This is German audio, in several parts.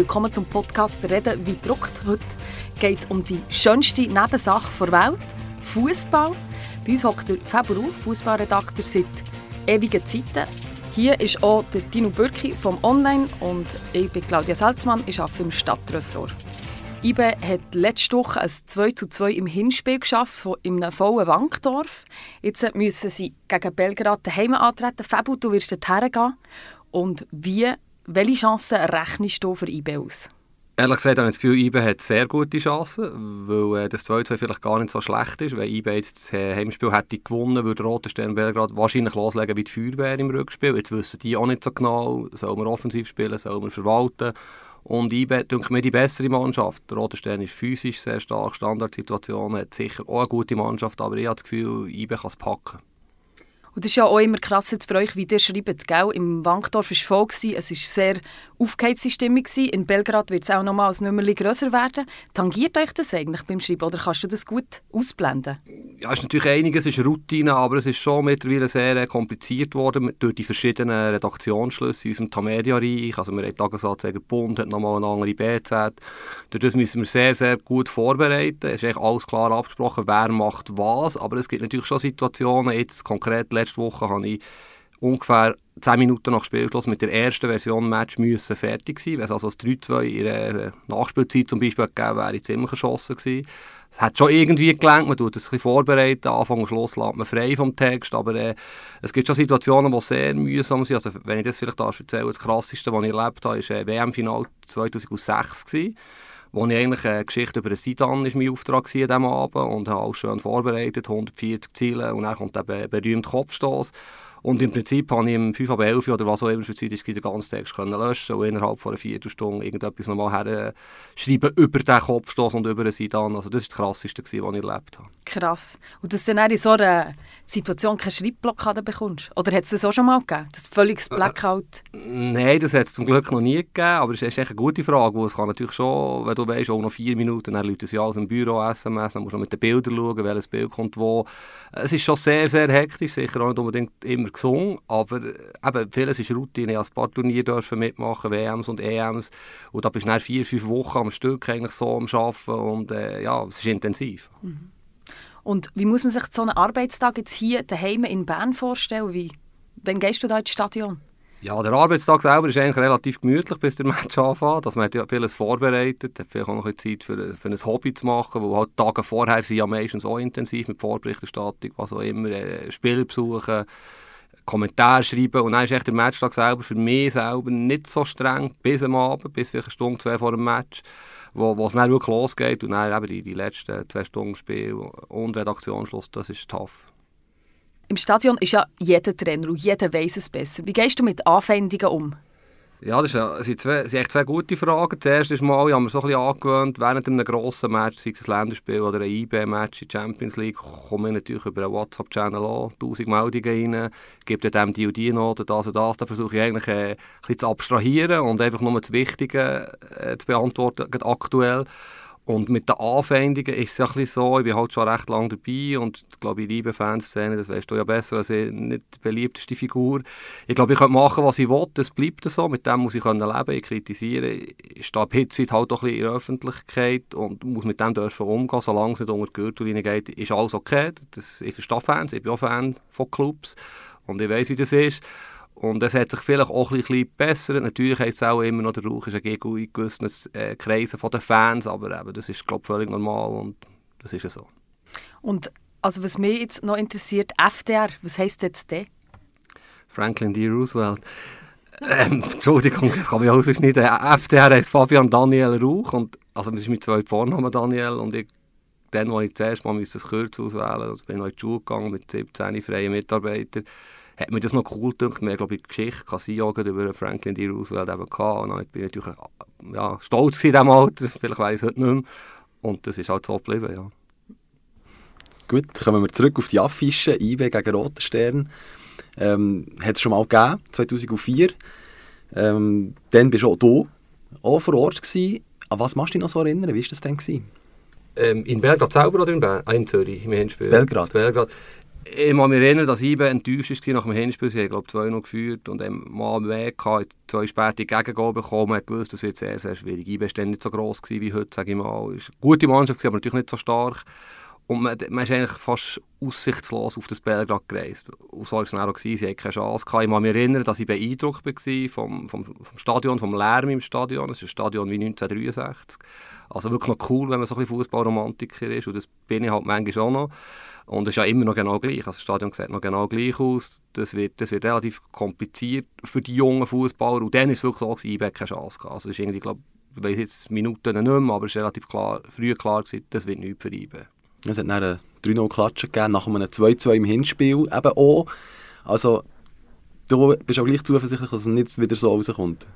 willkommen zum Podcast «Reden wie druckt». Heute geht es um die schönste Nebensache der Welt, Fußball. Bei uns hockt der Ruf, Fußballredakteur seit ewigen Zeiten. Hier ist auch der Dino Bürki vom Online und ich bin Claudia Salzmann, ich arbeite im Stadtressort. IBE hat letzte Woche ein 2 zu 2 im Hinspiel geschafft, in einem vollen Wankdorf. Jetzt müssen sie gegen Belgrad daheim antreten. Fabu, du wirst dorthin gehen. Und wie, welche Chancen rechnest du für IBE aus? Ehrlich gesagt habe ich das Gefühl, IBE hat sehr gute Chancen, weil äh, das 2-2 vielleicht gar nicht so schlecht ist. Wenn IBE jetzt das äh, Heimspiel hätte gewonnen, würde Roter Stern Belgrad wahrscheinlich loslegen wie die Feuerwehr im Rückspiel. Jetzt wissen die auch nicht so genau, soll man offensiv spielen, soll man verwalten. Und IBE denke mir die bessere Mannschaft. Der Roter Stern ist physisch sehr stark, Standardsituationen, hat sicher auch eine gute Mannschaft, aber ich habe das Gefühl, IBE kann es packen. Und das ist ja auch immer krass jetzt für euch, wie ihr schreibt. Gell? Im Wankdorf war es voll, es war sehr aufgeheizte Stimmung. In Belgrad wird es auch nochmal ein Nummerli grösser werden. Tangiert euch das eigentlich beim Schreiben oder kannst du das gut ausblenden? Ja, es ist natürlich einiges, es ist Routine, aber es ist schon mittlerweile sehr äh, kompliziert worden durch die verschiedenen Redaktionsschlüsse in unserem Tamedia-Reich. Also wir haben Tagesanzeiger Bund, hat nochmal eine andere BZ. Durch das müssen wir sehr, sehr gut vorbereiten. Es ist eigentlich alles klar abgesprochen, wer macht was, aber es gibt natürlich schon Situationen, jetzt konkret letzte Woche habe ich ungefähr 10 Minuten nach Spielschluss mit der ersten Version Match müssen fertig sein. Wenn es also das 3-2 in der Nachspielzeit zum Beispiel gegeben wäre, ich ziemlich erschossen gewesen. Es hat schon irgendwie gelangt, man tut es ein vorbereiten, Anfang und Schluss lässt man frei vom Text, aber äh, es gibt schon Situationen, die sehr mühsam sind. Also wenn ich das vielleicht darf erzählen, das Krasseste, was ich erlebt habe, war äh, WM-Final 2006 gewesen wo ich eigentlich eine Geschichte über den Sidan ist mein Auftrag an diesem und habe alles schön vorbereitet, 140 Ziele und dann kommt der berühmte Kopfstoß. Und im Prinzip habe ich im 5 ab 11 oder was auch immer für Zeit ist, den ganzen Text können löschen und innerhalb von einer Viertelstunde irgendetwas nochmal her schreiben über den Kopfstoß und über den Sidan. Also das war das Krasseste, was ich erlebt habe. Krass. Und dass du dann in so einer Situation keine Schreibblockade bekommst? Oder hat es das auch schon mal gegeben? Das völliges äh, Blackout? Äh, nein, das hat es zum Glück noch nie gegeben. Aber es ist echt eine gute Frage. Wo es kann natürlich schon, wenn du weißt, auch noch vier Minuten, dann läutet es ja alles im Büro, SMS, dann musst du mit den Bildern schauen, welches Bild kommt wo. Es ist schon sehr, sehr hektisch. Sicher auch nicht unbedingt immer gesungen. Aber eben, vieles ist Routine. Ich durfte ein paar Turniere mitmachen, WMs und EMs. Und da bist du vier, fünf Wochen am Stück eigentlich so am Arbeiten. Und äh, ja, es ist intensiv. Mhm. Und wie muss man sich so einen Arbeitstag jetzt hier daheim in Bern vorstellen? Wie, wann gehst du da ins Stadion? Ja, der Arbeitstag selber ist eigentlich relativ gemütlich, bis der Match anfängt. Also man hat ja vieles vorbereitet, hat vielleicht auch noch ein Zeit für, für ein Hobby zu machen, weil halt Tage vorher sind ja meistens auch intensiv mit Vorberichterstattung, was auch immer, äh, Spiele besuchen, Kommentare schreiben und dann ist echt der Matchtag selber für mich selber nicht so streng, bis am Abend, bis vielleicht eine Stunde, zwei vor dem Match wo, wo es dann wirklich losgeht und dann eben die, die letzten zwei Stunden Spiel und Redaktionsschluss, das ist tough. Im Stadion ist ja jeder Trainer und jeder weiß es besser. Wie gehst du mit Anfeindungen um? Ja, das, sind, zwei, sind echt zwei gute Fragen. Zuerst ist mal, ich habe mir so ein bisschen angewöhnt, während einem grossen Match, sei es ein Länderspiel oder ein IB-Match in der Champions League, komme ich natürlich über einen WhatsApp-Channel an, 1000 Meldungen rein, gebe dem die und die das und das. Da versuche ich eigentlich äh, ein zu abstrahieren und einfach nur das Wichtige äh, zu beantworten, aktuell. Und mit den Anfeindungen ist es ja ein so, ich bin halt schon recht lange dabei und ich glaube, ich liebe Fanszene, das weißt du ja besser als ich, nicht die beliebteste Figur. Ich glaube, ich kann machen, was ich will, das bleibt so, mit dem muss ich können leben, ich kritisiere, ich stehe ab Hitze halt auch ein bisschen in der Öffentlichkeit und muss mit dem dürfen umgehen, solange es nicht unter die Gürtellinie geht, ist alles okay. Das, ich verstehe Fans, ich bin auch Fan von Clubs und ich weiß, wie das ist. Und es hat sich vielleicht auch ein bisschen besser. Natürlich heisst es auch immer noch, der Rauch ist ein Gegner in gewissen äh, Kreisen den Fans, aber eben, das ist, glaube ich, völlig normal und das ist ja so. Und also was mich jetzt noch interessiert, FDR, was heisst jetzt der? Franklin D. Roosevelt. Ähm, Entschuldigung, das kann ich auch nicht. FDR heisst Fabian Daniel Rauch und also das ist mein zweiter Vorname Daniel und ich dann, als ich zuerst mal das Kürzel auswählen musste, also bin ich in die Schule gegangen mit 17 freien Mitarbeitern, hat mir das noch cool gedacht. Wir haben, glaube ich, die Geschichte Casio über Franklin D. Roosevelt eben gehabt. Und dann bin ich natürlich ja, stolz in diesem Alter. Vielleicht weiß ich es heute nicht mehr. Und das ist halt so geblieben, ja. Gut, kommen wir zurück auf die Affische. IB gegen Roter Stern. Ähm, hat es schon mal gegeben, 2004. Ähm, dann bist du auch du, auch vor Ort gewesen. An was machst du dich noch so erinnern? Wie war das denn? Ähm, in Belgrad selber oder in, Ber ah, in Zürich, im Hinspiel? Belgrad. Belgrad ich kann mich erinnern, dass ich enttäuscht war nach dem Hinspiel. Sie haben, glaube ich, 2 geführt und dann mal mehr gehabt, zwei späte Gegengoal bekommen. Man gewusst, das wird sehr, sehr schwierig. IB war nicht so gross wie heute, sage ich mal. Es war eine gute Mannschaft, aber natürlich nicht so stark. Und man, man ist eigentlich fast aussichtslos auf das Belgrad gereist. Und so war es dann auch. Sie hatten keine Chance. Ich kann mich erinnern, dass ich beeindruckt war vom, vom, vom Stadion, vom Lärm im Stadion. Es ist ein Stadion wie 1963. Also wirklich noch cool, wenn man so ein Fußballromantiker ist. Und das bin ich halt manchmal auch noch. Und es ist ja immer noch genau gleich. Also das Stadion sieht noch genau gleich aus. Das wird, das wird relativ kompliziert für die jungen Fußballer. Und dann ist es wirklich so, dass ich keine Chance gehabt. Also es ist irgendwie, glaube ich, weiß jetzt Minuten nicht mehr, aber es war relativ klar, früh klar, gewesen, das wird nichts für IB. Es hat dann eine 3-0-Klatsche gegeben, nach einem 2-2 im Hinspiel eben auch. Also, du bist auch gleich zuversichtlich, dass es nicht wieder so rauskommt.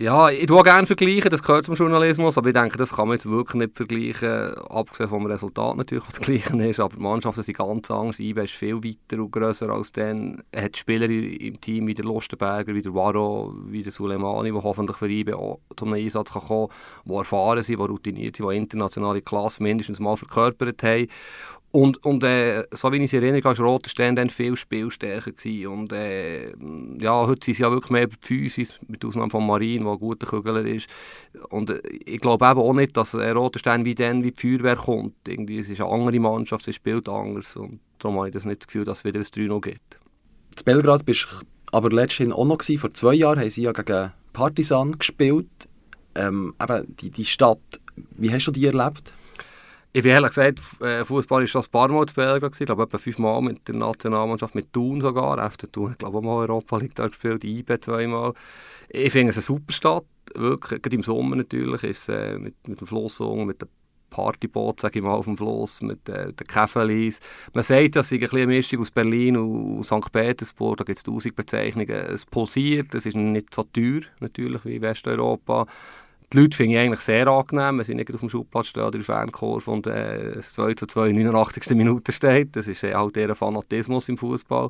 Ja, ich tue gerne vergleichen, das gehört zum Journalismus, aber ich denke, das kann man jetzt wirklich nicht vergleichen, abgesehen vom Resultat natürlich, was das Gleiche ist, aber die Mannschaften sind ganz anders, IBE ist viel weiter und grösser als dann, er hat Spieler im Team wie der Lustenberger, wie der Waro, wie der Suleimani, die hoffentlich für IBE auch zum Einsatz kommen die erfahren sind, die routiniert sind, die internationale Klasse mindestens mal verkörpert haben und, und äh, so wie ich es erinnere, war Roter Stern dann viel spielstärker gewesen. Und äh, ja, heute sind sie ja wirklich mehr über mit Ausnahme von Marin, der ein guter Kügler ist. Und äh, ich glaube eben auch nicht, dass äh, Roter Stern wie dann wie die Feuerwehr kommt. Irgendwie, es ist eine andere Mannschaft, sie spielt anders. Und darum habe ich das nicht das Gefühl, dass es wieder ein 3 gibt. In Belgrad bist du aber letztendlich auch noch gewesen. Vor zwei Jahren haben sie ja gegen Partisan gespielt. Ähm, eben die, die Stadt, wie hast du die erlebt? Ich bin ehrlich gesagt, äh, Fußball war schon ein paar Mal zu Belgrad, ich glaube etwa fünfmal mit der Nationalmannschaft, mit Thun sogar, FC Thun, ich glaube auch mal Europa League da gespielt, IB zweimal. Ich finde es eine super Stadt, wirklich, gerade im Sommer natürlich, ist äh, mit, mit dem Fluss mit dem Partyboot, sage ich mal, auf dem Fluss, mit äh, den Käferlis. Man sagt, das ist eine Mischung aus Berlin und St. Petersburg, da gibt es tausend Bezeichnungen. Es pulsiert, es ist nicht so teuer, natürlich, wie Westeuropa. Die Leute finde ich eigentlich sehr angenehm, wenn sie nicht auf dem Schubplatz stehen oder in der Fankurve und äh, es 2 zu 2 in 89. Minute steht. Das ist äh, halt eher Fanatismus im Fußball.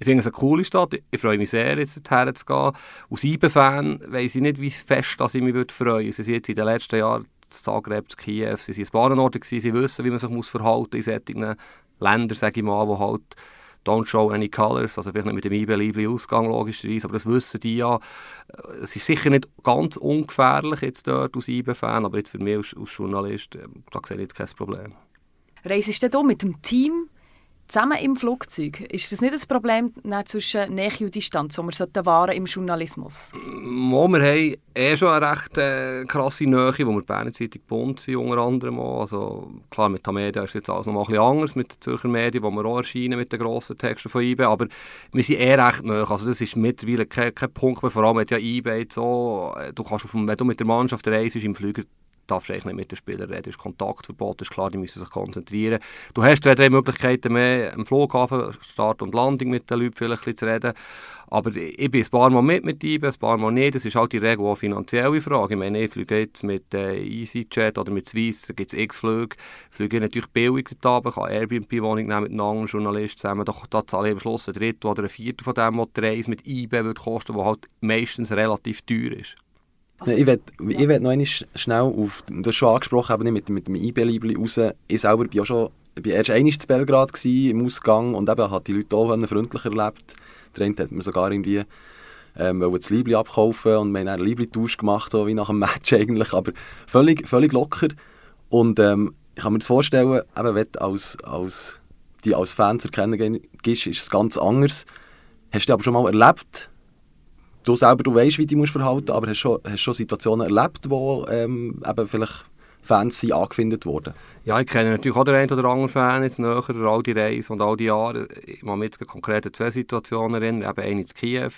Ich finde es eine coole Stadt. Ich freue mich sehr, jetzt dorthin zu gehen. Als IBE-Fan weiss ich nicht, wie fest dass ich mich würde freuen würde. Sie sind jetzt in den letzten Jahren in Zagreb, in Kiew, sie waren Bahnenorte, sie wissen, wie man sich muss verhalten muss in solchen Ländern, sage ich mal, wo halt don't show any colors, also vielleicht nicht mit dem einbelieblichen Ausgang logischerweise, aber das wissen die ja. Es ist sicher nicht ganz ungefährlich jetzt dort als IB-Fan, aber jetzt für mich als, als Journalist, äh, da sehe ich jetzt kein Problem. Reisest du mit dem Team zusammen im Flugzeug, ist das nicht ein Problem zwischen Nähe und Distanz, das wir wahren im Journalismus? Mo, wir haben eh schon eine recht äh, krasse Nähe, wo wir Berner Zeitung Bund sind, unter anderem auch. Also, klar, mit der Media ist jetzt alles noch mal ein bisschen anders, mit den Zürcher Medien, wo wir auch erscheinen mit den grossen Texten von eBay, aber wir sind eh recht nahe. Also das ist mittlerweile kein, kein Punkt mehr, vor allem mit ja eBay so, äh, du kannst auf wenn du mit der Mannschaft reist, im Flüger darfst eigentlich nicht mit den Spielern reden, ist Kontaktverbot, ist klar, die müssen sich konzentrieren. Du hast zwei, drei Möglichkeiten mehr am Flughafen, Start und Landung mit den Leuten vielleicht zu reden, aber ich bin ein paar Mal mit mit ihm, ein paar Mal nicht, das ist halt die Regel auch finanzielle Frage. Ich meine, ich fliege jetzt mit äh, EasyJet oder mit Swiss, da gibt es x-Flüge, fliege natürlich billig da, kann Airbnb-Wohnung nehmen mit einem anderen Journalist zusammen, da, da zahle ich am Schluss ein Drittel oder ein Viertel von dem, was die Reise mit würde kosten, was halt meistens relativ teuer ist. Also, ich will noch einmal schnell auf, du hast schon angesprochen, eben mit, mit dem IB-Libli raus. Ich selber war ja schon, bin erst einmal zu Belgrad gewesen, im Ausgang und eben hat die Leute auch freundlich erlebt. Der eine hat mir sogar irgendwie ähm, das Libli abkaufen und wir haben einen Libli-Tausch gemacht, so wie nach einem Match eigentlich, aber völlig, völlig locker. Und ähm, ich kann mir das vorstellen, eben, wenn du als, als, die als Fans erkennen gehst, ist es ganz anders. Hast du aber schon mal erlebt, du selber du weißt, wie du dich verhalten aber hast schon, schon Situationen erlebt, wo ähm, eben vielleicht Fans sind angefindet worden? Ja, ich kenne natürlich auch den einen oder anderen Fan jetzt näher, all die Reisen und all die Jahre. Ich muss mich jetzt konkret zwei Situationen erinnern, eben eine in Kiew,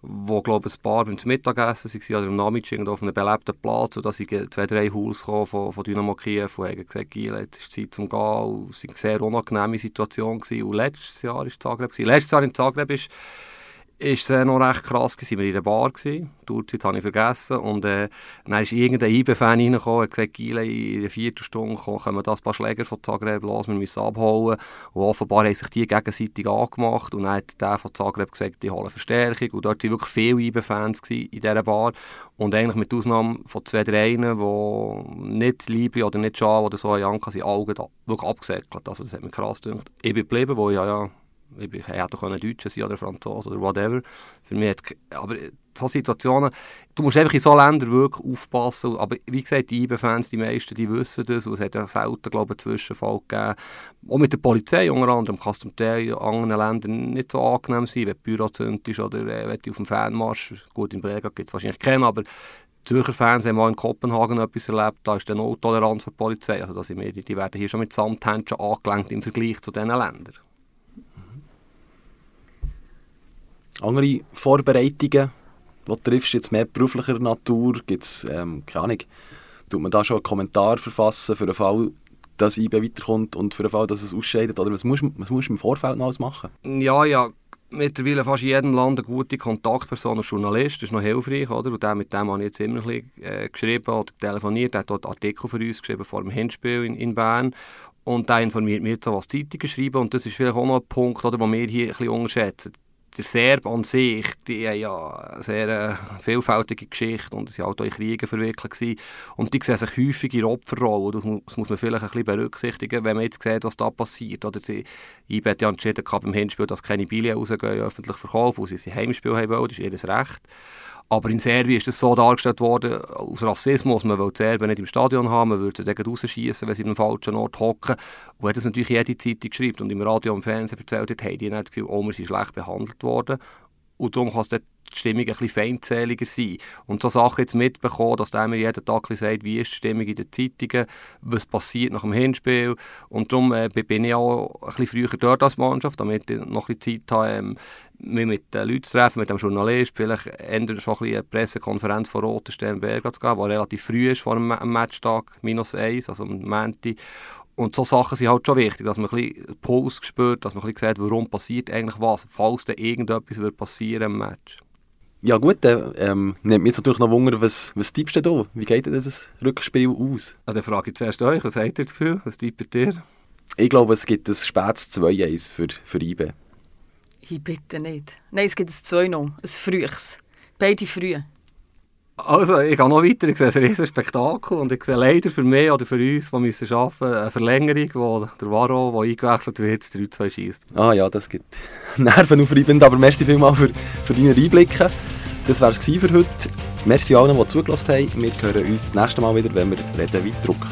wo glaube ich ein paar beim Mittagessen waren oder am Nachmittag auf einem belebten Platz und da sind zwei, drei Hools von, von Dynamo Kiew und haben gesagt, Gila, jetzt ist Zeit zum Gehen es war eine sehr unangenehme Situation gewesen. und letztes Jahr war Zagreb. Letztes Jahr in Zagreb ist ist es noch recht krass gewesen. Wir waren in der Bar, gewesen. die Uhrzeit habe ich vergessen. Und äh, dann ist irgendein IB-Fan reingekommen und gesagt, in einer Viertelstunde kommen da ein paar Schläger von Zagreb los, wir müssen abholen. Und offenbar haben sich die gegenseitig angemacht und dann hat der von Zagreb gesagt, die holen Verstärkung. Und dort waren wirklich viele IB-Fans in dieser Bar. Und eigentlich mit Ausnahme von zwei, drei, die nicht Liebe oder nicht Schal oder so haben, sind da wirklich abgesäckelt. Also das hat mich krass gedacht. Ich bin geblieben, wo ich ja, ja ich hätte auch Deutscher sein oder Franzose oder whatever. Für mich aber so Situationen, du musst einfach in solchen Ländern wirklich aufpassen. Aber wie gesagt, die IBE-Fans, die meisten, die wissen das. Und es hat ja selten, glaube ich, einen Zwischenfall gegeben. Auch mit der Polizei unter anderem kann es zum Teil in anderen Ländern nicht so angenehm sein, wenn die Büro zündet oder äh, wenn du auf dem Fanmarsch, gut, in Belgrad gibt es wahrscheinlich keinen, aber Zürcher Fans haben mal in Kopenhagen etwas erlebt, da ist dann auch Toleranz für die Polizei. Also das sind wir, die werden hier schon mit Samthändchen angelenkt im Vergleich zu diesen Ländern. Andere Vorbereitungen, die du triffst, jetzt mehr beruflicher Natur, gibt es, ähm, keine Ahnung, tut man da schon einen Kommentar verfassen für den Fall, dass IB weiterkommt und für den Fall, dass es ausscheidet? Oder was musst, was musst du im Vorfeld noch alles machen? Ja, ja, mittlerweile fast in jedem Land eine gute Kontaktperson als Journalist. Das ist noch hilfreich, oder? Und mit dem habe ich jetzt immer ein bisschen, äh, geschrieben oder telefoniert. Er hat dort Artikel für uns geschrieben vor dem Hinspiel in, in Bern. Und der informiert mich jetzt, was Zeitungen schreiben. Und das ist vielleicht auch noch ein Punkt, den wir hier ein bisschen unterschätzen der Serb an sich, die haben ja eine sehr äh, vielfältige Geschichte und sie waren halt auch in Kriegen verwickelt. Und die sehen sich häufig in Opferrollen. Das, muss man vielleicht ein bisschen berücksichtigen, wenn man jetzt sieht, was da passiert. Oder sie, IB hat ja entschieden beim Hinspiel, dass keine Billen rausgehen, öffentlich verkaufen, weil sie sein Heimspiel haben wollen. Das ist ihr Recht. Aber in Serbien ist das so dargestellt worden, aus Rassismus, man will die Serben nicht im Stadion haben, man würde sie rausschießen, wenn sie im falschen Ort hocken. Und hat das natürlich jede Zeitung geschrieben und im Radio und Fernsehen erzählt hat, haben die nicht das Gefühl, oh, wir sind schlecht behandelt worden. Und darum kann es dort die Stimmung ein bisschen feindseliger sein. Und so Sachen jetzt mitbekommen, dass der mir jeden Tag sagt, wie ist die Stimmung in den Zeitungen, was passiert nach dem Hinspiel. Und darum äh, bin ich auch ein bisschen früher dort als Mannschaft, damit ich noch ein bisschen Zeit habe, ähm, mich mit den Leuten zu treffen, mit dem Journalist, vielleicht ändert schon ein eine Pressekonferenz von Roter Stern Berg zu gehen, die relativ früh ist vor dem Matchtag, minus eins, also am Montag. Und so Sachen sind halt schon wichtig, dass man ein bisschen Puls spürt, dass man ein bisschen sieht, warum passiert eigentlich was, falls da irgendetwas passieren im Match. Ja gut, dann ähm, nimmt mich jetzt natürlich noch Wunder, was, was tippst du da? Wie geht denn das Rückspiel aus? Ja, dann frage ich zuerst euch, was habt ihr das Gefühl? Was tippt ihr? Ich glaube, es gibt ein spätes 2-1 für, für IB. Ich bitte nicht. Nein, es gibt ein 2 noch, ein frühes. Beide früh. Also, ich gehe noch weiter. Ich sehe ein riesiges Spektakel und ich sehe leider für mich oder für uns, die müssen arbeiten, eine Verlängerung, wo der Varo, der eingewechselt wird, 3-2 schießt. Ah ja, das gibt nervenaufreibend, aber merci vielmals für, für deine Einblicke. Das war es für heute. Merci allen, die zugelassen haben. Wir hören uns das nächste Mal wieder, wenn wir reden weit drucken.